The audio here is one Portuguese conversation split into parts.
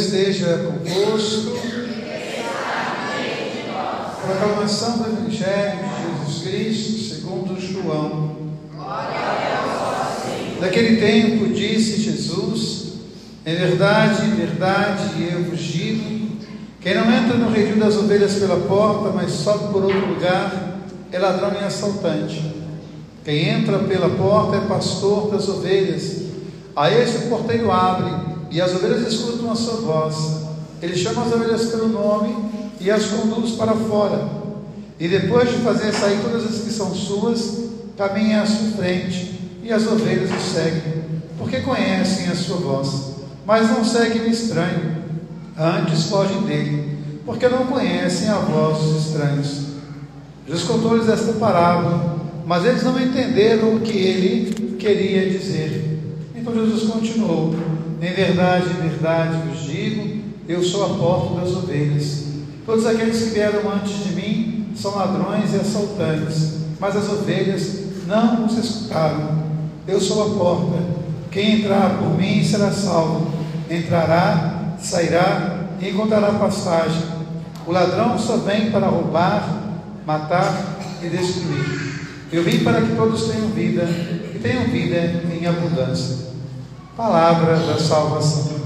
esteja convosco. Proclamação do Evangelho de Jesus Cristo, segundo João. Naquele tempo disse Jesus: Em verdade, verdade, eu vos digo: quem não entra no redil das ovelhas pela porta, mas sobe por outro lugar, é ladrão e assaltante. Quem entra pela porta é pastor das ovelhas. A este o porteiro abre, e as ovelhas escutam a sua voz. Ele chama as ovelhas pelo nome e as conduz para fora. E depois de fazer sair todas as que são suas, caminha à sua frente, e as ovelhas o seguem, porque conhecem a sua voz. Mas não seguem o estranho, antes fogem dele, porque não conhecem a voz dos estranhos. Jesus contou-lhes esta parábola, mas eles não entenderam o que ele queria dizer. Então Jesus continuou: Em verdade, em verdade vos digo, eu sou a porta das ovelhas. Todos aqueles que vieram antes de mim são ladrões e assaltantes, mas as ovelhas não os escutaram. Eu sou a porta. Quem entrar por mim será salvo. Entrará, sairá e encontrará pastagem. O ladrão só vem para roubar, matar e destruir. Eu vim para que todos tenham vida e tenham vida em abundância. Palavra da salvação.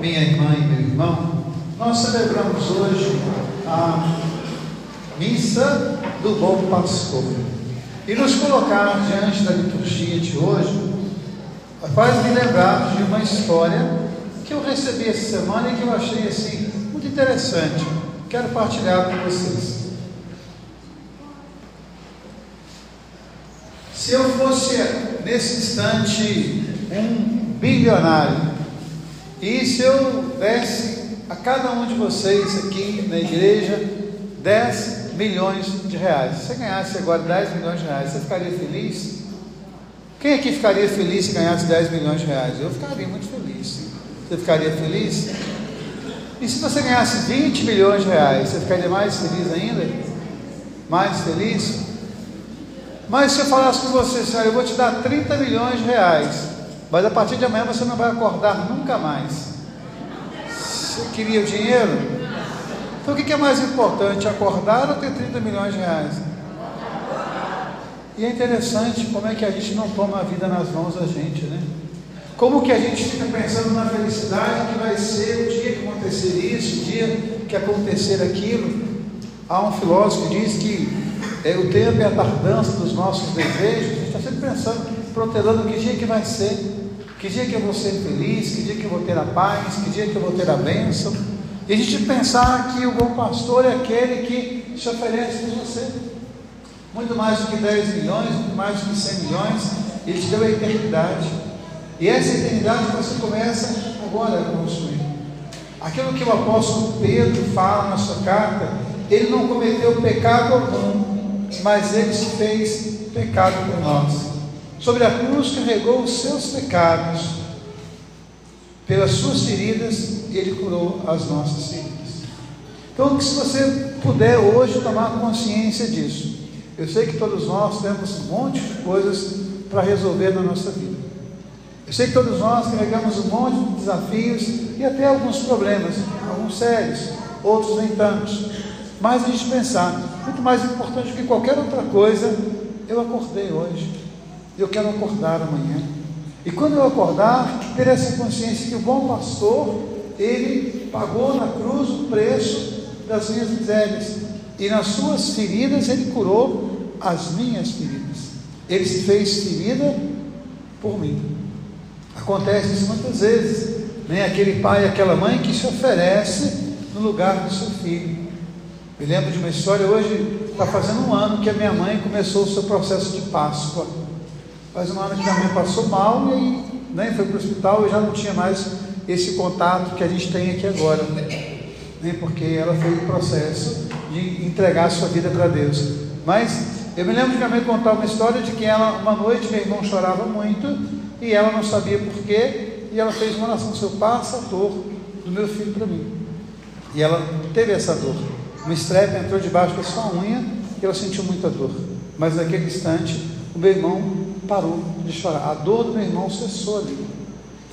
Minha irmã e meu irmão, nós celebramos hoje a missa do bom pastor. E nos colocar diante da liturgia de hoje faz me lembrar de uma história que eu recebi essa semana e que eu achei assim muito interessante. Quero partilhar com vocês. Se eu fosse nesse instante um bilionário e se eu desse a cada um de vocês aqui na igreja 10 milhões de reais, se você ganhasse agora 10 milhões de reais, você ficaria feliz? Quem aqui ficaria feliz se ganhasse 10 milhões de reais? Eu ficaria muito feliz. Você ficaria feliz? E se você ganhasse 20 milhões de reais, você ficaria mais feliz ainda? Mais feliz? Mas se eu falasse com você, assim, eu vou te dar 30 milhões de reais, mas a partir de amanhã você não vai acordar nunca mais. Você queria o dinheiro? Então o que é mais importante, acordar ou ter 30 milhões de reais? E é interessante como é que a gente não toma a vida nas mãos da gente, né? Como que a gente fica pensando na felicidade que vai ser o dia que acontecer isso, o dia que acontecer aquilo. Há um filósofo que diz que é, o tempo é a tardança dos nossos desejos. A gente está sempre pensando, protelando que dia que vai ser, que dia que eu vou ser feliz, que dia que eu vou ter a paz, que dia que eu vou ter a bênção. E a gente pensar que o bom pastor é aquele que se oferece por você. Muito mais do que 10 milhões, muito mais do que 100 milhões, ele te deu a eternidade. E essa eternidade você começa agora a construir. Aquilo que o apóstolo Pedro fala na sua carta, ele não cometeu pecado algum, mas ele se fez pecado por nós. Sobre a cruz carregou os seus pecados, pelas suas feridas, ele curou as nossas feridas. Então, que se você puder hoje tomar consciência disso, eu sei que todos nós temos um monte de coisas para resolver na nossa vida. Eu sei que todos nós carregamos um monte de desafios e até alguns problemas, alguns sérios, outros nem tantos. Gente pensar, muito mais importante do que qualquer outra coisa, eu acordei hoje, eu quero acordar amanhã. E quando eu acordar, ter essa consciência que o bom pastor, ele pagou na cruz o preço das minhas misérias. E nas suas feridas ele curou as minhas feridas. Ele se fez ferida por mim. Acontece isso muitas vezes. Né? Aquele pai, aquela mãe que se oferece no lugar do seu filho. Me lembro de uma história, hoje está fazendo um ano que a minha mãe começou o seu processo de Páscoa. Faz um ano que minha mãe passou mal e aí né, foi para o hospital e já não tinha mais esse contato que a gente tem aqui agora. Né, porque ela fez o processo de entregar a sua vida para Deus. Mas eu me lembro de minha mãe contar uma história de que ela, uma noite, meu irmão chorava muito e ela não sabia porquê, e ela fez uma oração, seu passa a dor do meu filho para mim. E ela teve essa dor. Uma estrepe entrou debaixo da sua unha e ela sentiu muita dor. Mas naquele instante, o meu irmão parou de chorar. A dor do meu irmão cessou ali.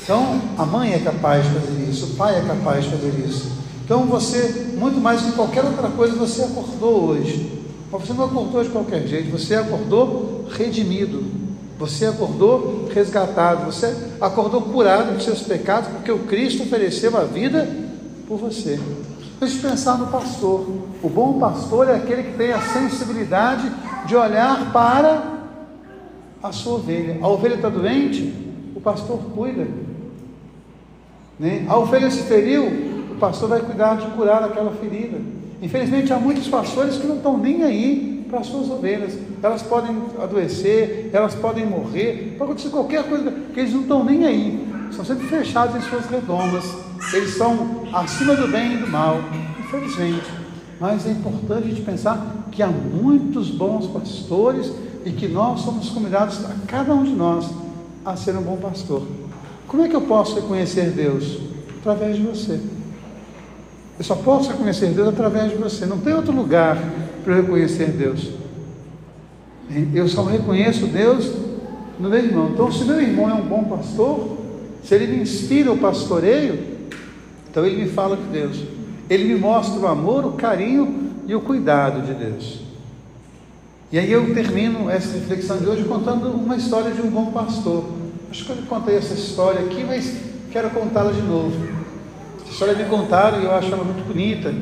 Então, a mãe é capaz de fazer isso, o pai é capaz de fazer isso. Então, você, muito mais que qualquer outra coisa, você acordou hoje. Mas você não acordou de qualquer jeito, você acordou redimido, você acordou resgatado, você acordou curado dos seus pecados, porque o Cristo ofereceu a vida por você. Eu pensar no pastor. O bom pastor é aquele que tem a sensibilidade de olhar para a sua ovelha. A ovelha está doente, o pastor cuida. Né? A ovelha se feriu, o pastor vai cuidar de curar aquela ferida. Infelizmente, há muitos pastores que não estão nem aí para as suas ovelhas. Elas podem adoecer, elas podem morrer, pode acontecer qualquer coisa, que eles não estão nem aí. São sempre fechados em suas redomas. Eles são acima do bem e do mal, infelizmente. Mas é importante a gente pensar que há muitos bons pastores e que nós somos convidados, a cada um de nós, a ser um bom pastor. Como é que eu posso reconhecer Deus? Através de você. Eu só posso reconhecer Deus através de você. Não tem outro lugar para eu reconhecer Deus. Eu só reconheço Deus no meu irmão. Então, se meu irmão é um bom pastor, se ele me inspira o pastoreio, então ele me fala de Deus. Ele me mostra o amor, o carinho e o cuidado de Deus. E aí eu termino essa reflexão de hoje contando uma história de um bom pastor. Acho que eu contei essa história aqui, mas quero contá-la de novo. Essa história me contaram e eu acho ela muito bonita.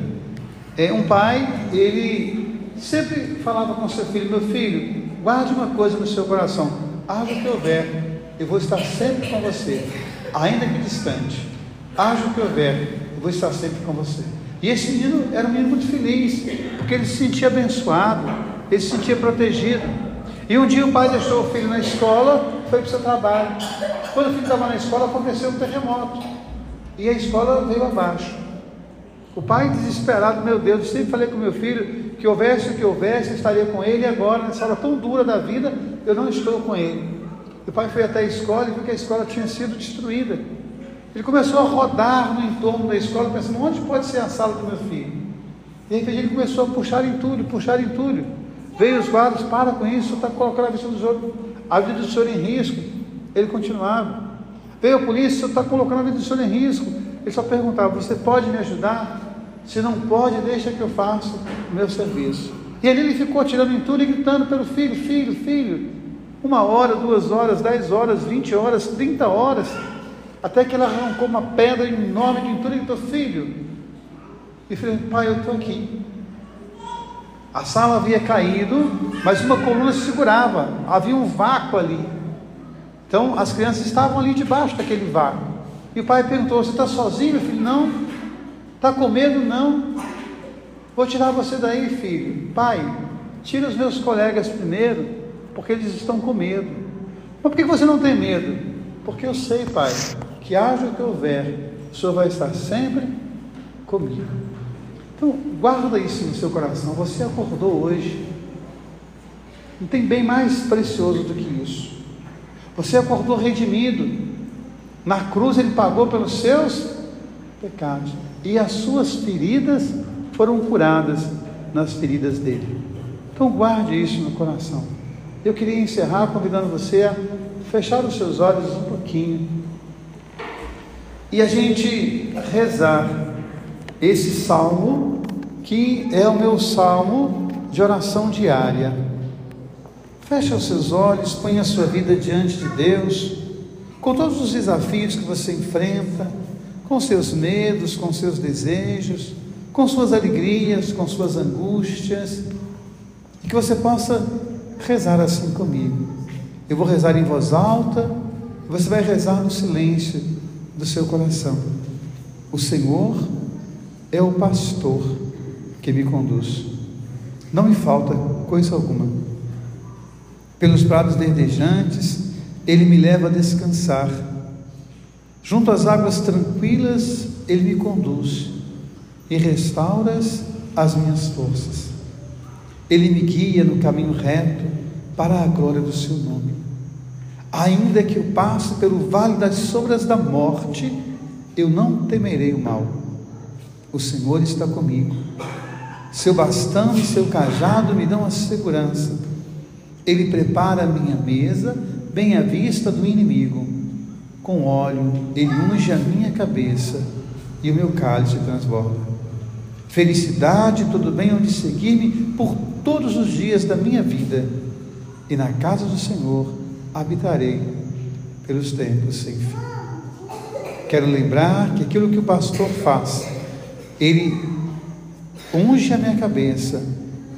É um pai, ele sempre falava com seu filho: Meu filho, guarde uma coisa no seu coração, haja o que houver, eu vou estar sempre com você, ainda que distante. Haja o que houver, eu vou estar sempre com você. E esse menino era um menino muito feliz, porque ele se sentia abençoado, ele se sentia protegido. E um dia o pai deixou o filho na escola, foi para o seu trabalho. Quando o filho estava na escola, aconteceu um terremoto. E a escola veio abaixo. O pai desesperado, meu Deus, eu sempre falei com meu filho que houvesse o que houvesse, eu estaria com ele, e agora, nessa hora tão dura da vida, eu não estou com ele. O pai foi até a escola e viu que a escola tinha sido destruída. Ele começou a rodar no entorno da escola, pensando, onde pode ser a sala do meu filho? E aí ele começou a puxar entulho, puxar entulho. Veio os guardas, para com isso, está colocando a vida do senhor, a vida do senhor em risco. Ele continuava. Veio a polícia, está colocando a vida do senhor em risco. Ele só perguntava: Você pode me ajudar? Se não pode, deixa que eu faça o meu serviço. E ali ele ficou tirando entulho e gritando pelo filho: Filho, filho. Uma hora, duas horas, dez horas, vinte horas, trinta horas. Até que ela arrancou uma pedra enorme de e gritou: Filho. E falei: Pai, eu estou aqui. A sala havia caído, mas uma coluna se segurava, havia um vácuo ali. Então as crianças estavam ali debaixo daquele vácuo. E o pai perguntou: Você está sozinho, meu filho? Não. Está com medo? Não. Vou tirar você daí, filho. Pai, tira os meus colegas primeiro, porque eles estão com medo. Mas por que você não tem medo? Porque eu sei, pai, que haja o que houver, o Senhor vai estar sempre comigo. Então, guarda isso no seu coração. Você acordou hoje. Não tem bem mais precioso do que isso. Você acordou redimido. Na cruz ele pagou pelos seus pecados. E as suas feridas foram curadas nas feridas dele. Então guarde isso no coração. Eu queria encerrar convidando você a fechar os seus olhos um pouquinho e a gente rezar esse salmo, que é o meu salmo de oração diária. Feche os seus olhos, ponha a sua vida diante de Deus, com todos os desafios que você enfrenta, com seus medos, com seus desejos, com suas alegrias, com suas angústias, e que você possa rezar assim comigo. Eu vou rezar em voz alta, você vai rezar no silêncio do seu coração. O Senhor é o pastor que me conduz. Não me falta coisa alguma. Pelos prados verdejantes, ele me leva a descansar. Junto às águas tranquilas, ele me conduz e restaura as minhas forças. Ele me guia no caminho reto para a glória do seu nome. Ainda que eu passe pelo vale das sombras da morte, eu não temerei o mal o Senhor está comigo. Seu bastão e seu cajado me dão a segurança. Ele prepara a minha mesa, bem à vista do inimigo. com óleo, ele unge a minha cabeça e o meu cálice transborda. Felicidade, tudo bem onde seguir-me por todos os dias da minha vida, e na casa do Senhor habitarei pelos tempos sem fim. Quero lembrar que aquilo que o pastor faz, ele unge a minha cabeça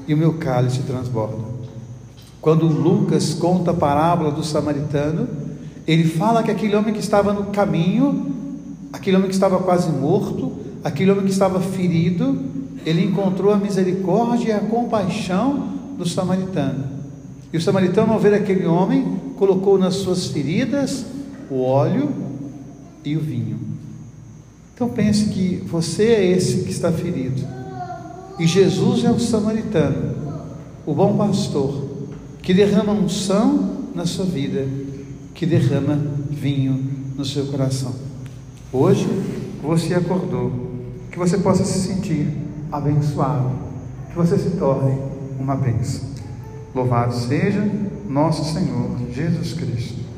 e o meu cálice transborda. Quando Lucas conta a parábola do samaritano, ele fala que aquele homem que estava no caminho, aquele homem que estava quase morto, aquele homem que estava ferido, ele encontrou a misericórdia e a compaixão do samaritano. E o samaritano, ao ver aquele homem, colocou nas suas feridas o óleo e o vinho. Então pense que você é esse que está ferido. E Jesus é o samaritano, o bom pastor, que derrama unção na sua vida, que derrama vinho no seu coração. Hoje você acordou, que você possa se sentir abençoado, que você se torne uma bênção. Louvado seja nosso Senhor Jesus Cristo.